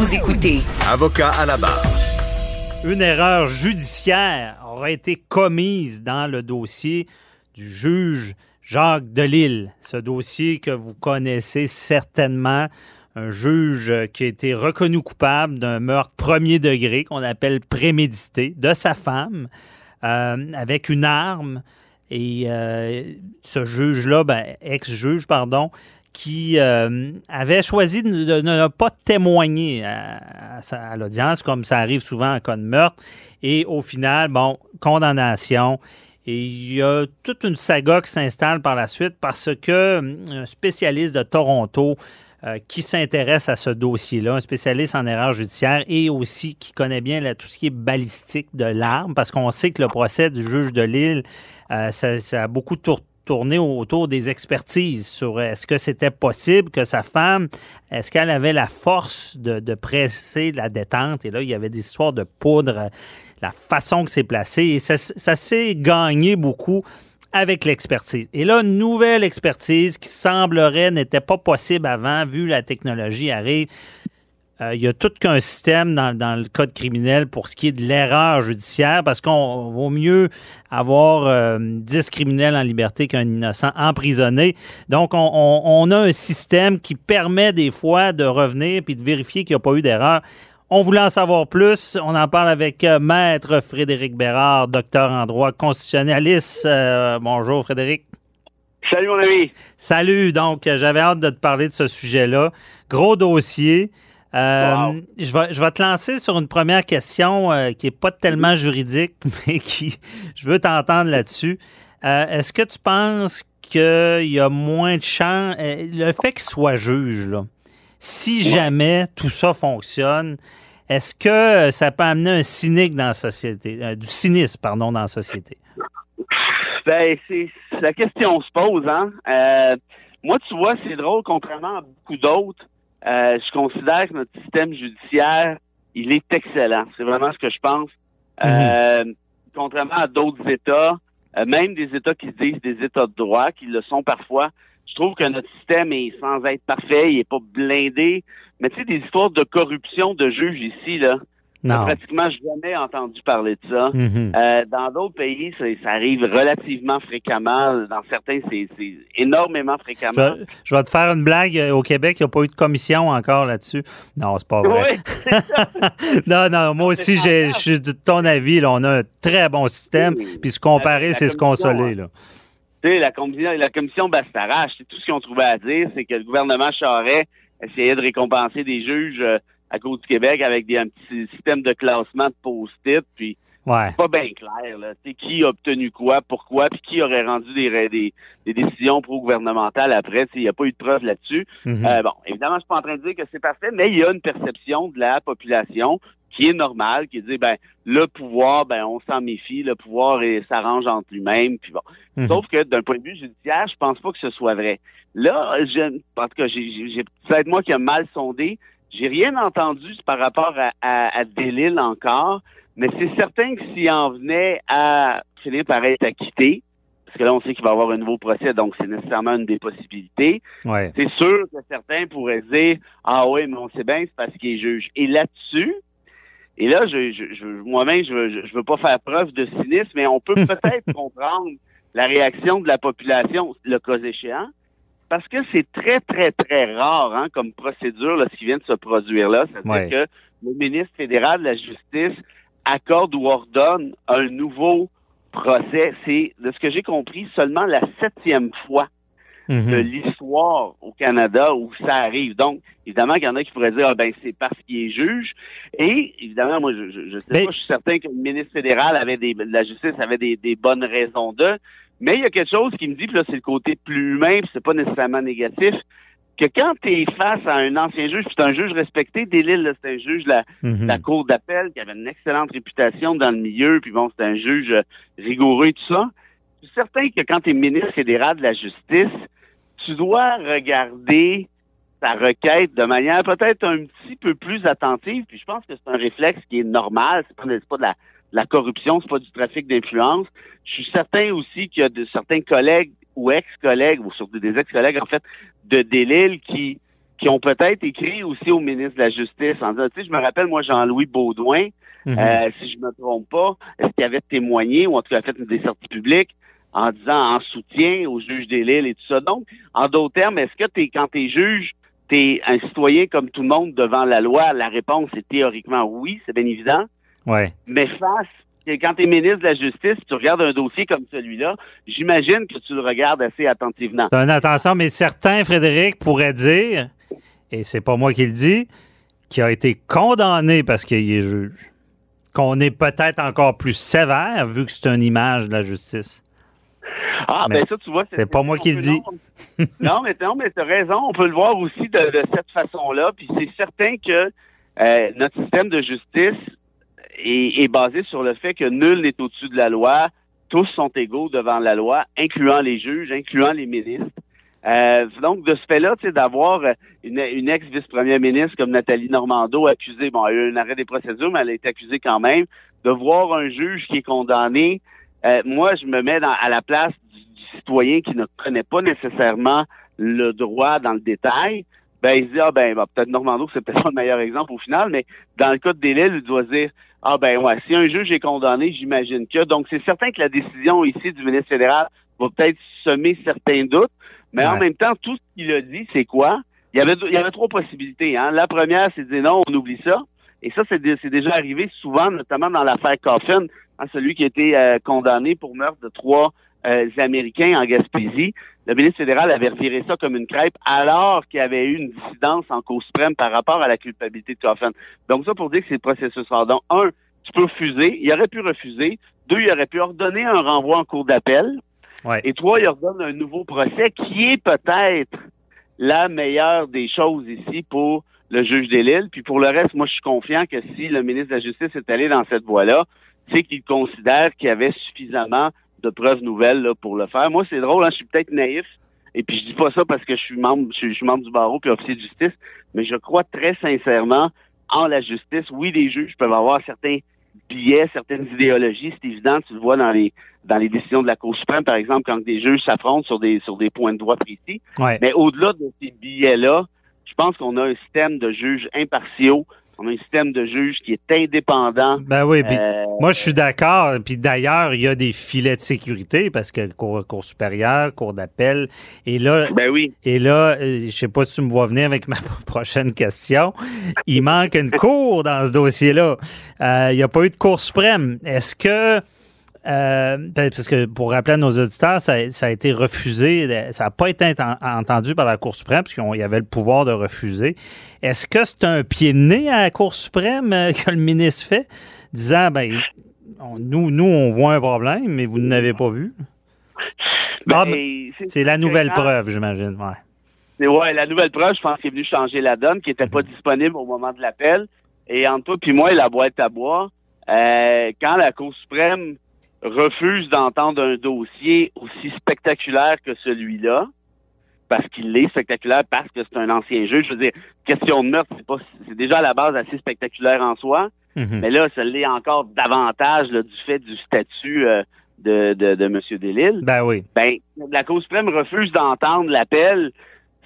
Vous écoutez Avocat à la barre. Une erreur judiciaire aurait été commise dans le dossier du juge Jacques Delille. Ce dossier que vous connaissez certainement, un juge qui a été reconnu coupable d'un meurtre premier degré qu'on appelle prémédité de sa femme euh, avec une arme. Et euh, ce juge-là, ben, ex-juge, pardon, qui euh, avait choisi de, ne pas témoigner à, l'audience, comme ça arrive souvent en cas de meurtre. Et au final, bon, condamnation. Et il y a toute une saga qui s'installe par la suite parce que hum, un spécialiste de Toronto euh, qui s'intéresse à ce dossier-là, un spécialiste en erreur judiciaire et aussi qui connaît bien tout ce qui est balistique de l'arme, parce qu'on sait que le procès du juge de Lille, euh, ça, a beaucoup tourné autour des expertises sur est-ce que c'était possible que sa femme, est-ce qu'elle avait la force de, de, presser la détente? Et là, il y avait des histoires de poudre la façon que c'est placé. Et ça, s'est gagné beaucoup avec l'expertise. Et là, nouvelle expertise qui semblerait n'était pas possible avant, vu la technologie arrive. Euh, il y a tout qu'un système dans, le code criminel pour ce qui est de l'erreur judiciaire, parce qu'on vaut mieux avoir 10 euh, criminels en liberté qu'un innocent emprisonné. Donc, on, on, a un système qui permet des fois de revenir puis de vérifier qu'il n'y a pas eu d'erreur. On voulait en savoir plus. On en parle avec euh, Maître Frédéric Bérard, docteur en droit constitutionnaliste. Euh, bonjour, Frédéric. Salut, mon ami. Salut. Donc, j'avais hâte de te parler de ce sujet-là. Gros dossier. Je, vais, je vais te lancer sur une première question qui n'est pas tellement juridique, mais qui, je veux t'entendre là-dessus. Est-ce que tu penses qu'il y a moins de chance, le fait qu'il soit juge, là, si jamais tout ça fonctionne, est-ce que ça peut amener un cynique dans la société, euh, du cynisme, pardon, dans la société? Ben, c'est la question se pose, hein. Euh, moi, tu vois, c'est drôle, contrairement à beaucoup d'autres, euh, je considère que notre système judiciaire, il est excellent. C'est vraiment ce que je pense. Mhm. contrairement à d'autres États, même des États qui se disent des États de droit, qui le sont parfois, je trouve que notre système est sans être parfait, il est pas blindé. Mais tu sais, des histoires de corruption de juges ici, là, non. pratiquement jamais entendu parler de ça. Mm-hmm. euh, dans d'autres pays, ça, ça, arrive relativement fréquemment. Dans certains, c'est énormément fréquemment. Je, vais te faire une blague. Au Québec, il n'y a pas eu de commission encore là-dessus. Non, c'est pas vrai. Oui, non, non, moi aussi, je suis de ton avis. Là, on a un très bon système. Puis se comparer, c'est se consoler. Là. Tu sais, la commission, la commission Bastarache, tout ce qu'ils ont trouvé à dire, c'est que le gouvernement Charest essayait de récompenser des juges euh, à cause du Québec avec des, un petit système de classement de post-it, puis ouais. c'est pas bien clair, là. Tu qui a obtenu quoi, pourquoi, puis qui aurait rendu des, des, des décisions pro-gouvernementales après, il n'y a pas eu de preuves là-dessus. Mm-hmm. euh, bon, évidemment, je suis pas en train de dire que c'est parfait, mais il y a une perception de la population qui est normal, qui dit ben le pouvoir, ben on s'en méfie, le pouvoir s'arrange entre lui-même, puis bon. Mhm. Sauf que d'un point de vue judiciaire, je pense pas que ce soit vrai. Là, je, en tout cas, j'ai peut-être moi qui a mal sondé, j'ai rien entendu par rapport à, à, Delille encore, mais c'est certain que s'il en venait à finir par être acquitté, parce que là, on sait qu'il va y avoir un nouveau procès, donc c'est nécessairement une des possibilités. C'est sûr que certains pourraient dire Ah oui, mais on sait bien, c'est parce qu'il est juge. Et là-dessus, et là, je, je, moi-même, je, veux, je veux pas faire preuve de cynisme, mais on peut peut-être comprendre la réaction de la population, le cas échéant, parce que c'est très, très, très rare hein, comme procédure là, ce qui vient de se produire là. C'est-à-dire que le ministre fédéral de la Justice accorde ou ordonne un nouveau procès. C'est, de ce que j'ai compris, seulement la septième fois de mhm. l'histoire au Canada où ça arrive. Donc, évidemment qu'il y en a qui pourraient dire, ah, ben, c'est parce qu'il est juge. Et, évidemment, moi, je, je, sais pas, je suis certain que le ministre fédéral avait des, la justice avait des, des bonnes raisons de, mais il y a quelque chose qui me dit, que là, c'est le côté plus humain, c'est pas nécessairement négatif, que quand tu es face à un ancien juge, c'est un juge respecté, Delille, c'est un juge de la, Mhm. la Cour d'appel qui avait une excellente réputation dans le milieu, puis bon, c'est un juge euh, rigoureux et tout ça. Je suis certain que quand tu es ministre fédéral de la Justice, tu dois regarder ta requête de manière peut-être un petit peu plus attentive, puis je pense que c'est un réflexe qui est normal, c'est pas, pas de la, la corruption, c'est pas du trafic d'influence. Je suis certain aussi qu'il y a de certains collègues ou ex-collègues, ou surtout des ex-collègues, en fait, de Delille qui, qui ont peut-être écrit aussi au ministre de la Justice en disant, tu sais, je me rappelle, moi, Jean-Louis Baudouin, Mhm. euh, si je me trompe pas, est-ce qu'il avait témoigné ou en tout cas fait des sorties publiques en disant en soutien au juge Delille et tout ça? Donc, en d'autres termes, est-ce que t'es, quand t'es juge, t'es un citoyen comme tout le monde devant la loi? La réponse est théoriquement oui, c'est bien évident. Ouais. Mais face, quand tu es ministre de la Justice, tu regardes un dossier comme celui-là, j'imagine que tu le regardes assez attentivement. T'as une attention, mais certains, Frédéric, pourraient dire, et c'est pas moi qui le dis, qui a été condamné parce qu'il est juge. Qu'on est peut-être encore plus sévère vu que c'est une image de la justice. Ah, Mais ben ça, tu vois. c'est pas moi qui le dis. non, mais non, mais t'as raison. On peut le voir aussi de, de cette façon-là. Puis c'est certain que euh, notre système de justice est, est basé sur le fait que nul n'est au-dessus de la loi. Tous sont égaux devant la loi, incluant les juges, incluant les ministres. Euh, donc, de ce fait-là, d'avoir une, une ex-vice-première ministre comme Nathalie Normando accusée, bon, elle a eu un arrêt des procédures, mais elle a été accusée quand même, de voir un juge qui est condamné, euh, moi, je me mets dans, à la place du, citoyen qui ne connaît pas nécessairement le droit dans le détail, ben il se dit ah ben, ben, peut-être Normando c'est peut-être pas le meilleur exemple au final, mais dans le cas de Delille, il doit dire ah ben ouais si un juge est condamné, j'imagine que donc c'est certain que la décision ici du ministre fédéral va peut-être semer certains doutes, mais en même temps tout ce qu'il a dit c'est quoi? Il y avait il y avait trois possibilités. Hein. La première c'est de dire non on oublie ça et ça c'est dé- c'est déjà arrivé souvent notamment dans l'affaire Coffin, hein, celui qui a été euh, condamné pour meurtre de trois Américains en Gaspésie. Le ministre fédéral avait reviré ça comme une crêpe alors qu'il y avait eu une dissidence en Cour suprême par rapport à la culpabilité de Coffin. Donc ça pour dire que c'est le processus. Donc un, tu peux refuser, il aurait pu refuser. Deux, il aurait pu ordonner un renvoi en cour d'appel. Ouais. Et trois, il ordonne un nouveau procès qui est peut-être la meilleure des choses ici pour le juge des Lilles. Puis pour le reste, moi, je suis confiant que si le ministre de la Justice est allé dans cette voie-là, c'est qu'il considère qu'il y avait suffisamment de preuves nouvelles là, pour le faire. Moi, c'est drôle, hein, je suis peut-être naïf, et puis je dis pas ça parce que je suis membre, je suis, je suis membre du barreau puis officier de justice, mais je crois très sincèrement en la justice. Oui, les juges peuvent avoir certains billets, certaines idéologies, c'est évident, tu le vois dans les dans les décisions de la Cour suprême, par exemple, quand des juges s'affrontent sur des sur des points de droit précis. Ouais. Mais au-delà de ces billets-là, je pense qu'on a un système de juges impartiaux, on a un système de juges qui est indépendant. Ben oui, puis Euh, moi, je suis d'accord. Puis d'ailleurs, il y a des filets de sécurité parce que Cour, cour supérieure, Cour d'appel. Et là, ben oui. et là, euh, je sais pas si tu me vois venir avec ma prochaine question. Il manque une cour dans ce dossier-là. Euh, il n'y a pas eu de Cour suprême. Est-ce que euh, parce que pour rappeler à nos auditeurs, ça, ça a été refusé, ça n'a pas été enten- entendu par la Cour suprême, puisqu'il y avait le pouvoir de refuser. Est-ce que c'est un pied de nez à la Cour suprême euh, que le ministre fait, disant, ben, on- nous, nous, on voit un problème, mais vous n'avez pas vu? Ben, Ah, ben, C'est la nouvelle preuve, j'imagine. Ouais. C'est ouais, la nouvelle preuve, je pense qu'il est venu changer la donne, qui n'était pas disponible au moment de l'appel. Et entre toi puis moi, la boîte à bois, euh, quand la Cour suprême refuse d'entendre un dossier aussi spectaculaire que celui-là, parce qu'il est spectaculaire, parce que c'est un ancien juge, je veux dire, question de meurtre, c'est pas, c'est déjà à la base assez spectaculaire en soi. Mhm. Mais là, ça l'est encore davantage là, du fait du statut euh, de, de, de M. Delille. Ben oui. Ben, la Cour suprême refuse d'entendre l'appel.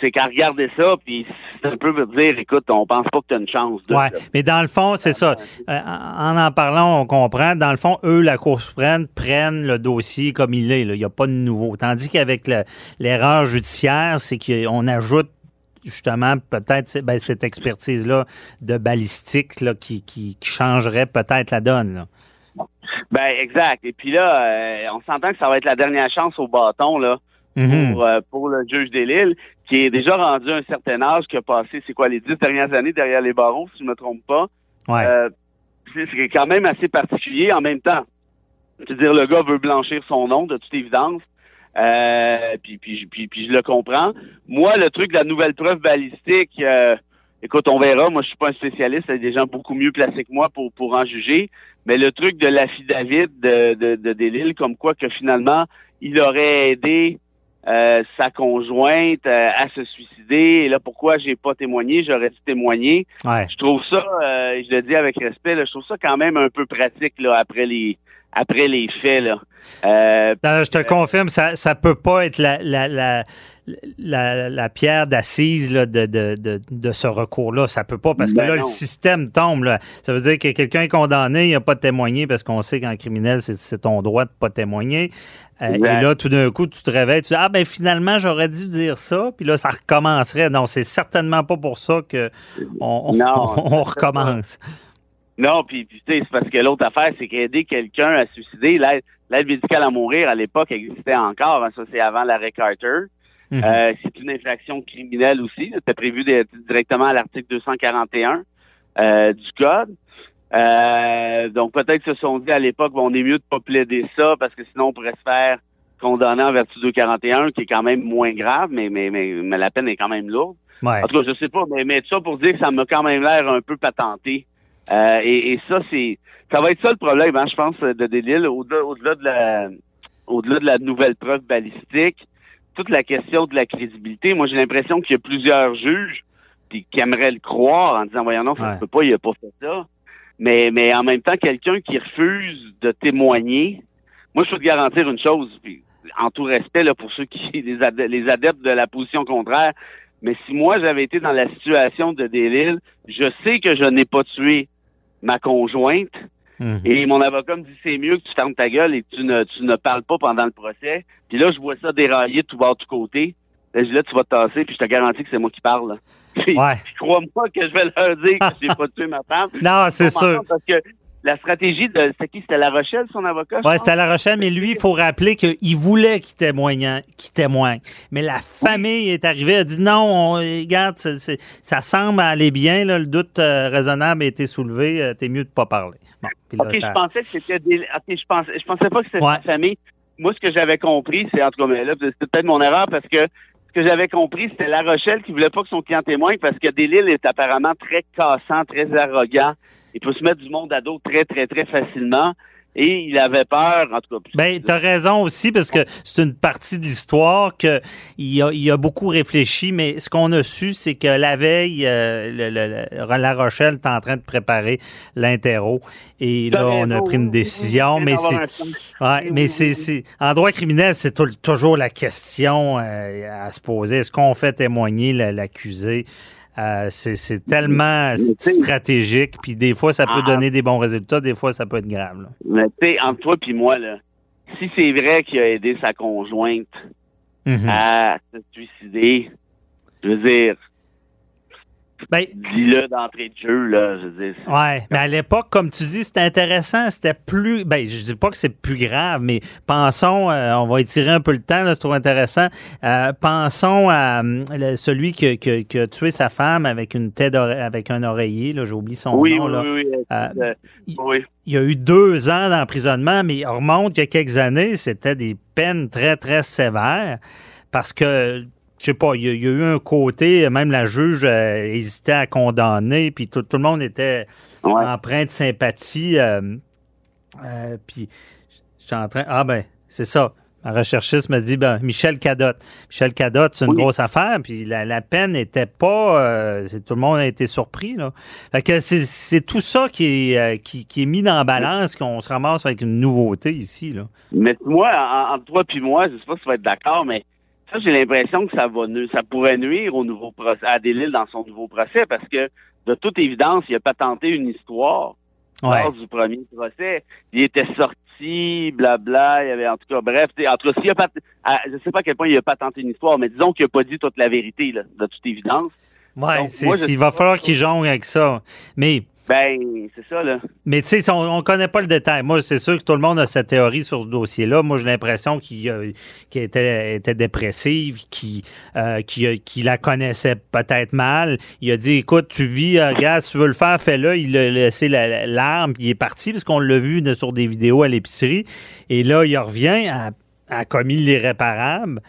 C'est qu'à regarder ça, puis c'est un peu pour dire, écoute, on pense pas que tu as une chance de. Ouais, mais dans le fond, c'est ça. Euh, en en parlant, on comprend. Dans le fond, eux, la Cour suprême, prennent le dossier comme il est. là. Il n'y a pas de nouveau. Tandis qu'avec le- l'erreur judiciaire, c'est qu'on ajoute justement peut-être ben, cette expertise-là de balistique là, qui, qui- qui changerait peut-être la donne. là. Ben, exact. Et puis là, euh, on s'entend que ça va être la dernière chance au bâton, là, Mhm. pour, euh, pour le juge Delille, qui est déjà rendu à un certain âge, qui a passé, c'est quoi, les dix dernières années derrière les barreaux, si je me trompe pas. Ouais. Euh, c'est quand même assez particulier en même temps. Je veux dire, le gars veut blanchir son nom, de toute évidence. Euh, puis, puis, puis, puis, je le comprends. Moi, le truc de la nouvelle preuve balistique, euh, écoute, on verra. Moi, je suis pas un spécialiste. Il y a des gens beaucoup mieux placés que moi pour, pour en juger. Mais le truc de l'affidavit de, de, de Delille, comme quoi que finalement, il aurait aidé euh, sa conjointe euh, à se suicider. Et là, pourquoi j'ai pas témoigné? J'aurais dû témoigner. Je trouve ça, euh, je le dis avec respect, je trouve ça quand même un peu pratique là, après les après les faits. Là. je te confirme, ça ça peut pas être la, la la, la pierre d'assise de, de, de, de, ce recours-là. Ça peut pas, parce que ben là, le système tombe. Là. Ça veut dire que quelqu'un est condamné, il n'a pas de témoigner, parce qu'on sait qu'en criminel, c'est ton droit de pas témoigner. Euh, et là, tout d'un coup, tu te réveilles, tu dis Ah, ben finalement, j'aurais dû dire ça. Puis là, ça recommencerait. Non, c'est certainement pas pour ça qu'on on, on, recommence. Non, puis, tu sais, c'est parce que l'autre affaire, c'est qu'aider quelqu'un à suicider, l'aide médicale à mourir, à l'époque, existait encore. Hein, ça, c'est avant l'arrêt Carter. Mhm. Euh, c'est une infraction criminelle aussi. C'était prévu directement à l'article 241 euh, du Code. Euh, donc peut-être se sont dit à l'époque, bon, on est mieux de pas plaider ça parce que sinon on pourrait se faire condamner en vertu 241, qui est quand même moins grave, mais mais mais, mais la peine est quand même lourde. En tout cas, je sais pas, mais, mais ça pour dire que ça m'a quand même l'air un peu patenté. et, et, ça, c'est ça va être ça le problème, hein, je pense, de Delille, au-delà au-delà de la au-delà de la nouvelle preuve balistique toute la question de la crédibilité, moi j'ai l'impression qu'il y a plusieurs juges qui, aimeraient le croire en disant voyons non, ça ne peut pas, il a pas fait ça. Mais, mais en même temps, quelqu'un qui refuse de témoigner, moi je peux te garantir une chose, puis, en tout respect là, pour ceux qui les, les adeptes de la position contraire, mais si moi j'avais été dans la situation de Delille, je sais que je n'ai pas tué ma conjointe, Mhm. Et mon avocat me dit c'est mieux que tu fermes ta gueule et que tu ne, tu ne parles pas pendant le procès. Puis là, je vois ça dérailler tout de tout côté. Là, je dis là, tu vas te tasser, puis je te garantis que c'est moi qui parle. Ouais. Crois-moi que je vais leur dire que j'ai pas tué ma femme. Non, c'est sûr. Parce que la stratégie de. C'était qui? C'était La Rochelle, son avocat? Oui, c'était La Rochelle, mais lui, il faut rappeler qu'il voulait qu'il témoigne, qu'il témoigne. Mais la famille est arrivée, a dit non, on, regarde, ça semble aller bien, là, le doute euh, raisonnable a été soulevé, euh, t'es mieux de pas parler. OK, je pensais que c'était des... OK, je pensais, je pensais pas que c'était sa famille. Moi, ce que j'avais compris, c'est, en tout cas, mais là, c'était peut-être mon erreur parce que ce que j'avais compris, c'était La Rochelle qui voulait pas que son client témoigne parce que Delille est apparemment très cassant, très arrogant. Il peut se mettre du monde à dos très, très, très facilement et il avait peur, en tout cas. Ben, t'as raison aussi, parce que c'est une partie de l'histoire qu'il a, il a beaucoup réfléchi, mais ce qu'on a su, c'est que la veille, euh, La Rochelle est en train de préparer l'interro, et là, on a pris une décision, mais c'est... Ouais, mais c'est... En droit criminel, c'est toujours la question euh, à se poser. Est-ce qu'on fait témoigner l'accusé? Euh, c'est tellement stratégique, puis des fois, ça peut ah, donner des bons résultats, des fois, ça peut être grave. Mais tu sais, entre toi et moi, là, si c'est vrai qu'il a aidé sa conjointe mm-hmm. à se suicider, je veux dire, ben, Dis-le d'entrée de jeu, là, je dis. Ouais, mais à l'époque, comme tu dis, c'était intéressant, c'était plus. Ben, je dis pas que c'est plus grave, mais pensons, euh, on va étirer un peu le temps, là, c'est trop intéressant. Euh, pensons à euh, celui qui, qui, a tué sa femme avec une tête avec un oreiller, là, j'oublie son nom. Oui, là. oui, oui. Il y a eu deux ans d'emprisonnement, mais on remonte il y a quelques années, c'était des peines très, très sévères parce que je sais pas, il y, a, eu un côté, même la juge euh, hésitait à condamner, puis tout, le monde était empreint de sympathie. Euh, euh, puis j'étais en train. Ah ben, c'est ça. Ma recherchiste me dit ben, Michel Cadotte. Michel Cadotte, c'est une grosse affaire, puis la, peine n'était pas. tout le monde a été surpris. Là. Fait que c'est tout ça qui est, qui, est mis dans la balance, qu'on se ramasse avec une nouveauté ici. Là. Mais moi, entre toi et moi, je sais pas si tu vas être d'accord, mais ça, j'ai l'impression que ça va ça pourrait nuire au nouveau procès, à Delille dans son nouveau procès parce que, de toute évidence, il a pas tenté une histoire lors du premier procès. Il était sorti, blabla, il y avait, en tout cas, bref, en tout cas, s'il a pas, je sais pas à quel point il a pas tenté une histoire, mais disons qu'il a pas dit toute la vérité, là, de toute évidence. Ouais, il va falloir qu'il jongle avec ça. Mais, ben, c'est ça, là. Mais tu sais, on ne connaît pas le détail. Moi, c'est sûr que tout le monde a sa théorie sur ce dossier-là. Moi, j'ai l'impression qu'il était, était dépressive, qu'il euh, la connaissait peut-être mal. Il a dit, écoute, tu vis, euh, gars, si tu veux le faire, fais-le. Il a laissé l'arme, puis il est parti, parce qu'on l'a vu sur des vidéos à l'épicerie. Et là, il revient a commis l'irréparable,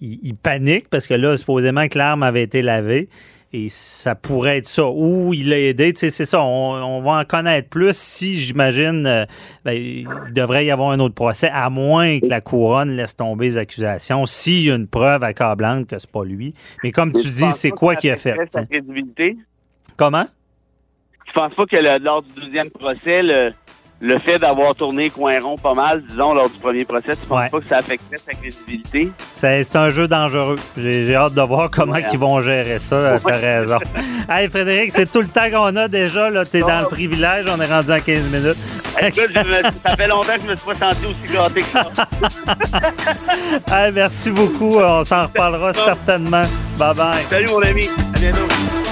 il, panique parce que là, supposément que l'arme avait été lavée. Et ça pourrait être ça. Ou il a aidé. C'est ça. On, va en connaître plus si, j'imagine, euh, ben, il devrait y avoir un autre procès, à moins que la couronne laisse tomber les accusations. S'il y a une preuve accablante que c'est pas lui. Mais comme tu dis, c'est quoi qui a fait? Sa crédibilité? Comment? Tu penses pas que lors du deuxième procès, le, le fait d'avoir tourné coin rond pas mal, disons, lors du premier procès, tu penses pas que ça affecterait sa crédibilité? C'est un jeu dangereux. J'ai hâte de voir comment ils vont gérer ça. T'as raison. hey, Frédéric, c'est tout le temps qu'on a déjà. T'es dans le privilège. On est rendu à 15 minutes. Ça fait longtemps que je me suis pas senti aussi gâté que ça. hey, merci beaucoup. On s'en reparlera certainement. Bye bye. Salut, mon ami. À bientôt.